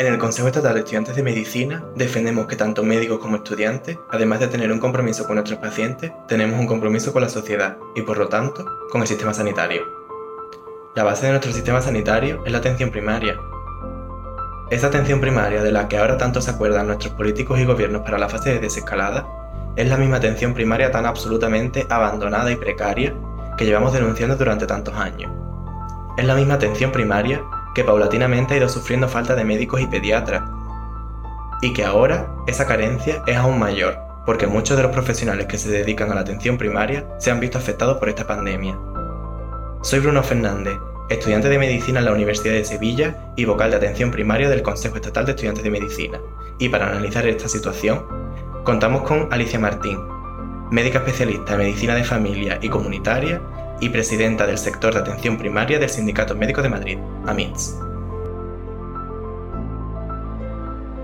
En el Consejo Estatal de Estudiantes de Medicina defendemos que tanto médicos como estudiantes, además de tener un compromiso con nuestros pacientes, tenemos un compromiso con la sociedad y por lo tanto con el sistema sanitario. La base de nuestro sistema sanitario es la atención primaria. Esa atención primaria de la que ahora tanto se acuerdan nuestros políticos y gobiernos para la fase de desescalada es la misma atención primaria tan absolutamente abandonada y precaria que llevamos denunciando durante tantos años. Es la misma atención primaria que paulatinamente ha ido sufriendo falta de médicos y pediatras, y que ahora esa carencia es aún mayor, porque muchos de los profesionales que se dedican a la atención primaria se han visto afectados por esta pandemia. Soy Bruno Fernández, estudiante de medicina en la Universidad de Sevilla y vocal de atención primaria del Consejo Estatal de Estudiantes de Medicina, y para analizar esta situación, contamos con Alicia Martín, médica especialista en medicina de familia y comunitaria y presidenta del sector de atención primaria del Sindicato Médico de Madrid, AMITS.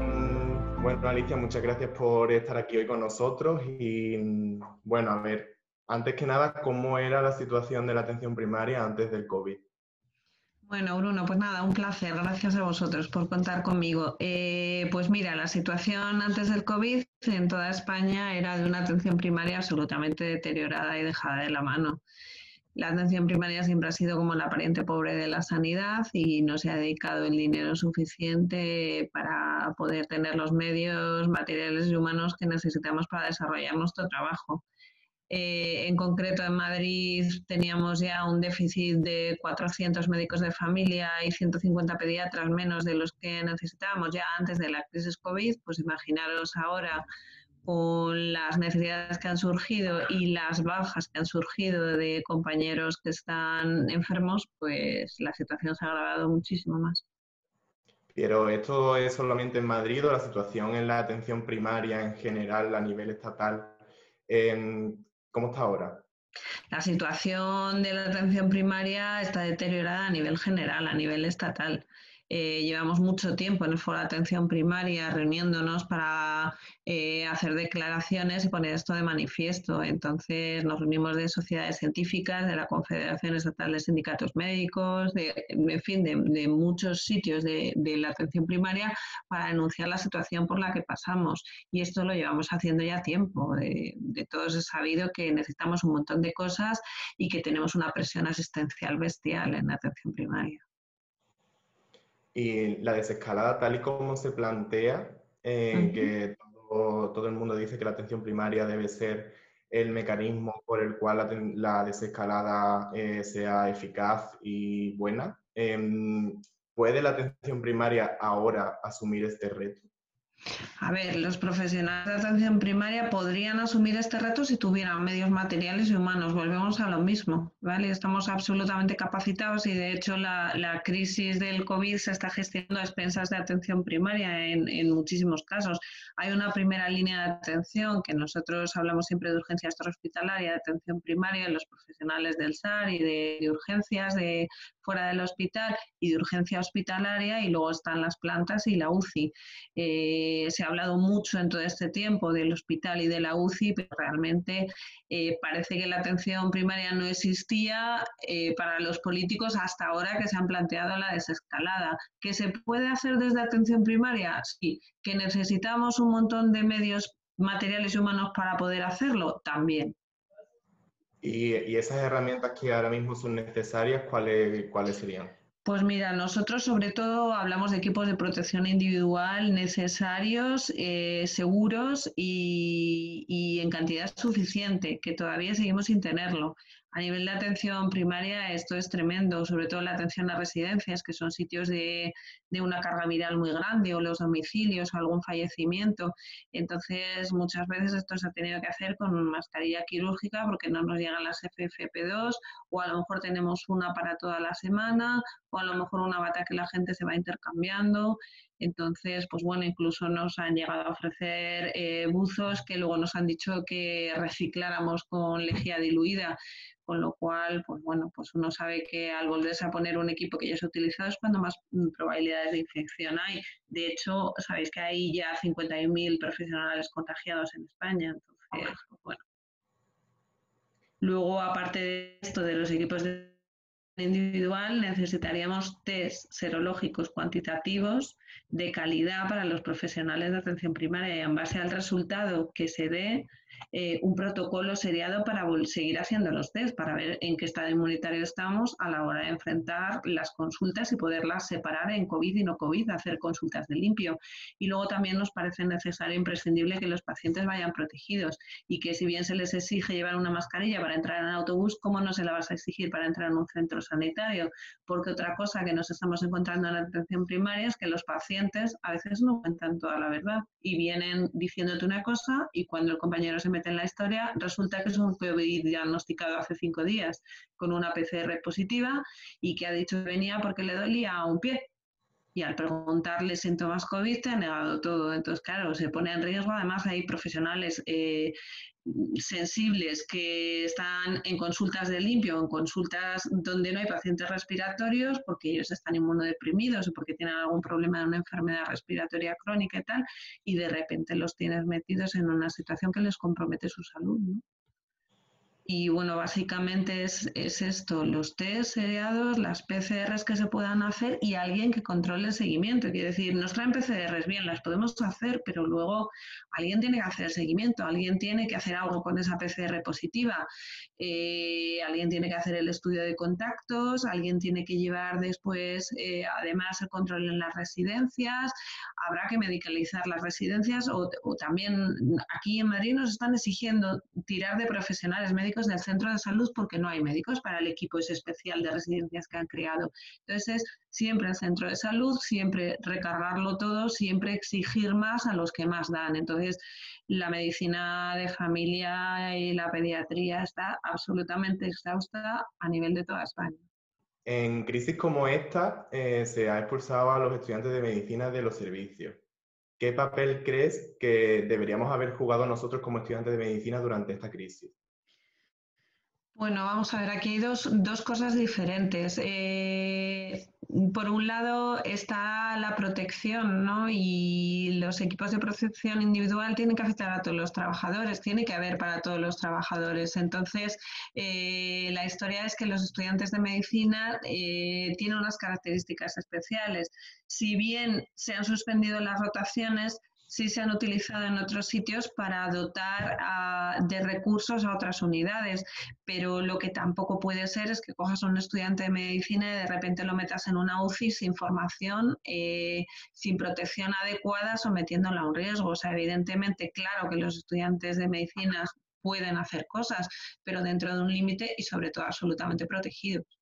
Mm, bueno, Alicia, muchas gracias por estar aquí hoy con nosotros y mm, bueno, a ver, antes que nada, ¿cómo era la situación de la atención primaria antes del COVID? Bueno, Bruno, pues nada, un placer. Gracias a vosotros por contar conmigo. Eh, pues mira, la situación antes del COVID en toda España era de una atención primaria absolutamente deteriorada y dejada de la mano. La atención primaria siempre ha sido como la pariente pobre de la sanidad y no se ha dedicado el dinero suficiente para poder tener los medios materiales y humanos que necesitamos para desarrollar nuestro trabajo. Eh, en concreto, en Madrid teníamos ya un déficit de 400 médicos de familia y 150 pediatras menos de los que necesitábamos ya antes de la crisis COVID. Pues imaginaros ahora con las necesidades que han surgido y las bajas que han surgido de compañeros que están enfermos, pues la situación se ha agravado muchísimo más. Pero esto es solamente en Madrid o la situación en la atención primaria en general a nivel estatal, ¿cómo está ahora? La situación de la atención primaria está deteriorada a nivel general, a nivel estatal. Eh, llevamos mucho tiempo en el foro de atención primaria reuniéndonos para eh, hacer declaraciones y poner esto de manifiesto. Entonces nos reunimos de sociedades científicas, de la Confederación Estatal de Sindicatos Médicos, de, en fin, de, muchos sitios de, la atención primaria para denunciar la situación por la que pasamos. Y esto lo llevamos haciendo ya tiempo. De, de todos es sabido que necesitamos un montón de cosas y que tenemos una presión asistencial bestial en la atención primaria. Y la desescalada, tal y como se plantea, eh, que todo, el mundo dice que la atención primaria debe ser el mecanismo por el cual la, desescalada eh, sea eficaz y buena. Em, ¿Puede la atención primaria ahora asumir este reto? A ver, los profesionales de atención primaria podrían asumir este reto si tuvieran medios materiales y humanos. Volvemos a lo mismo, ¿vale? Estamos absolutamente capacitados y de hecho la, crisis del COVID se está gestionando a expensas de atención primaria en, muchísimos casos. Hay una primera línea de atención que nosotros hablamos siempre de urgencia extrahospitalaria, de atención primaria, los profesionales del SAR y de, urgencias de fuera del hospital y de urgencia hospitalaria y luego están las plantas y la UCI. Eh, se ha hablado mucho en todo este tiempo del hospital y de la UCI, pero realmente eh, parece que la atención primaria no existía eh, para los políticos hasta ahora que se han planteado la desescalada. ¿Que se puede hacer desde atención primaria? Sí. ¿Que necesitamos un montón de medios materiales y humanos para poder hacerlo? También. ¿Y, esas herramientas que ahora mismo son necesarias, cuáles, cuáles serían? Pues mira, nosotros sobre todo hablamos de equipos de protección individual necesarios, eh, seguros y, y, en cantidad suficiente, que todavía seguimos sin tenerlo. A nivel de atención primaria esto es tremendo, sobre todo la atención a residencias, que son sitios de, una carga viral muy grande, o los domicilios, o algún fallecimiento. Entonces, muchas veces esto se ha tenido que hacer con mascarilla quirúrgica porque no nos llegan las FFP2, o a lo mejor tenemos una para toda la semana, o a lo mejor una bata que la gente se va intercambiando. Entonces, pues bueno, incluso nos han llegado a ofrecer eh, buzos que luego nos han dicho que recicláramos con lejía diluida, con lo cual, pues bueno, pues uno sabe que al volverse a poner un equipo que ya se ha utilizado es cuando más mm, probabilidades de infección hay. De hecho, sabéis que hay ya 51.000 profesionales contagiados en España, entonces, pues bueno. Luego, aparte de esto, de los equipos de individual necesitaríamos test serológicos cuantitativos de calidad para los profesionales de atención primaria y en base al resultado que se dé, eh, un protocolo seriado para seguir haciendo los test, para ver en qué estado inmunitario estamos a la hora de enfrentar las consultas y poderlas separar en COVID y no COVID, hacer consultas de limpio. Y luego también nos parece necesario e imprescindible que los pacientes vayan protegidos y que si bien se les exige llevar una mascarilla para entrar en el autobús, ¿cómo no se la vas a exigir para entrar en un centro sanitario? Porque otra cosa que nos estamos encontrando en la atención primaria es que los pacientes a veces no cuentan toda la verdad y vienen diciéndote una cosa y cuando el compañero se mete en la historia, resulta que es un COVID diagnosticado hace cinco días con una PCR positiva y que ha dicho que venía porque le dolía un pie. Y al preguntarle síntomas COVID te ha negado todo. Entonces, claro, se pone en riesgo. Además, hay profesionales eh, sensibles que están en consultas de limpio, en consultas donde no hay pacientes respiratorios, porque ellos están inmunodeprimidos o porque tienen algún problema de una enfermedad respiratoria crónica y tal, y de repente los tienes metidos en una situación que les compromete su salud. Y bueno, básicamente es, esto, los test seriados, las PCRs que se puedan hacer y alguien que controle el seguimiento. Quiere decir, nos traen PCRs, bien, las podemos hacer, pero luego alguien tiene que hacer seguimiento, alguien tiene que hacer algo con esa PCR positiva, eh, alguien tiene que hacer el estudio de contactos, alguien tiene que llevar después, eh, además, el control en las residencias, habrá que medicalizar las residencias o también aquí en Madrid nos están exigiendo tirar de profesionales médicos del centro de salud porque no hay médicos para el equipo ese especial de residencias que han creado. Entonces, siempre el centro de salud, siempre recargarlo todo, siempre exigir más a los que más dan. Entonces, la medicina de familia y la pediatría está absolutamente exhausta a nivel de toda España. En crisis como esta, eh, se ha expulsado a los estudiantes de medicina de los servicios. ¿Qué papel crees que deberíamos haber jugado nosotros como estudiantes de medicina durante esta crisis? Bueno, vamos a ver, aquí hay dos, cosas diferentes. Eh, por un lado está la protección, ¿no? Y los equipos de protección individual tienen que afectar a todos los trabajadores, tiene que haber para todos los trabajadores. Entonces, eh, la historia es que los estudiantes de medicina eh, tienen unas características especiales. Si bien se han suspendido las rotaciones, sí se han utilizado en otros sitios para dotar de recursos a otras unidades, pero lo que tampoco puede ser es que cojas a un estudiante de medicina y de repente lo metas en una UCI sin formación, eh, sin protección adecuada, sometiéndolo a un riesgo. O sea, evidentemente, claro que los estudiantes de medicina pueden hacer cosas, pero dentro de un límite y sobre todo absolutamente protegidos.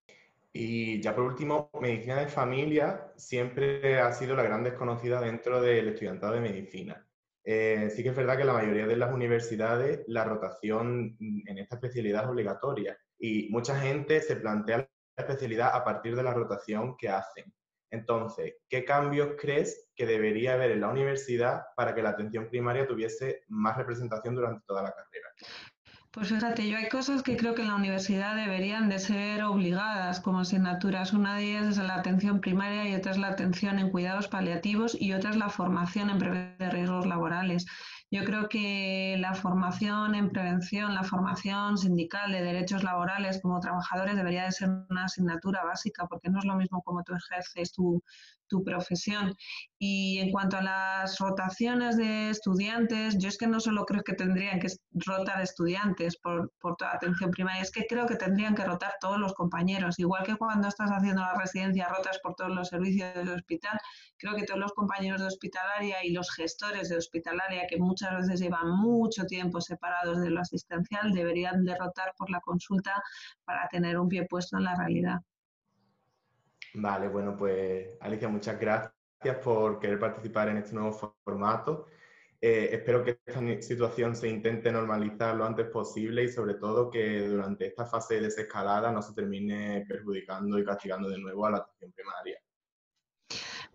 Y ya por último, medicina de familia siempre ha sido la gran desconocida dentro del estudiantado de medicina. Eh, sí que es verdad que la mayoría de las universidades la rotación en esta especialidad es obligatoria y mucha gente se plantea la especialidad a partir de la rotación que hacen. Entonces, ¿qué cambios crees que debería haber en la universidad para que la atención primaria tuviese más representación durante toda la carrera? Pues fíjate, yo hay cosas que creo que en la universidad deberían de ser obligadas como asignaturas. Una de ellas es la atención primaria y otra es la atención en cuidados paliativos y otra es la formación en prevención de riesgos laborales. Yo creo que la formación en prevención, la formación sindical de derechos laborales como trabajadores debería de ser una asignatura básica porque no es lo mismo como tú ejerces tu, tu profesión. Y en cuanto a las rotaciones de estudiantes, yo es que no solo creo que tendrían que rotar estudiantes por, por toda atención primaria, es que creo que tendrían que rotar todos los compañeros. Igual que cuando estás haciendo la residencia rotas por todos los servicios del hospital, creo que todos los compañeros de hospitalaria y los gestores de hospitalaria, que muchas veces llevan mucho tiempo separados de lo asistencial, deberían de rotar por la consulta para tener un pie puesto en la realidad. Vale, bueno, pues Alicia, muchas gracias por querer participar en este nuevo formato. Eh, espero que esta situación se intente normalizar lo antes posible y sobre todo que durante esta fase de desescalada no se termine perjudicando y castigando de nuevo a la atención primaria.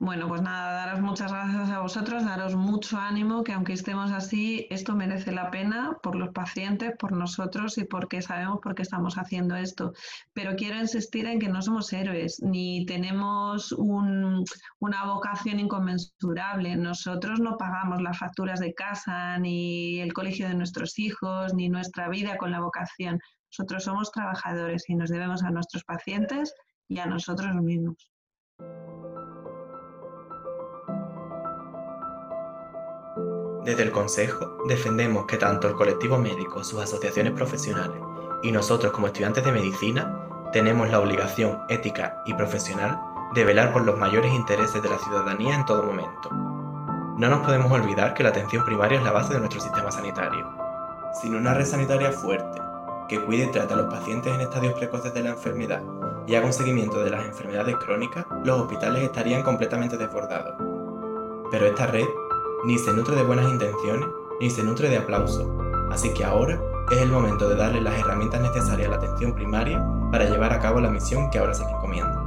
Bueno, pues nada, daros muchas gracias a vosotros, daros mucho ánimo, que aunque estemos así, esto merece la pena por los pacientes, por nosotros y porque sabemos por qué estamos haciendo esto. Pero quiero insistir en que no somos héroes, ni tenemos una vocación inconmensurable. Nosotros no pagamos las facturas de casa, ni el colegio de nuestros hijos, ni nuestra vida con la vocación. Nosotros somos trabajadores y nos debemos a nuestros pacientes y a nosotros mismos. Desde el Consejo defendemos que tanto el colectivo médico, sus asociaciones profesionales y nosotros como estudiantes de medicina tenemos la obligación ética y profesional de velar por los mayores intereses de la ciudadanía en todo momento. No nos podemos olvidar que la atención primaria es la base de nuestro sistema sanitario. Sin una red sanitaria fuerte, que cuide y trate a los pacientes en estadios precoces de la enfermedad y haga un seguimiento de las enfermedades crónicas, los hospitales estarían completamente desbordados. Pero esta red ni se nutre de buenas intenciones, ni se nutre de aplausos, así que ahora es el momento de darle las herramientas necesarias a la atención primaria para llevar a cabo la misión que ahora se le encomienda.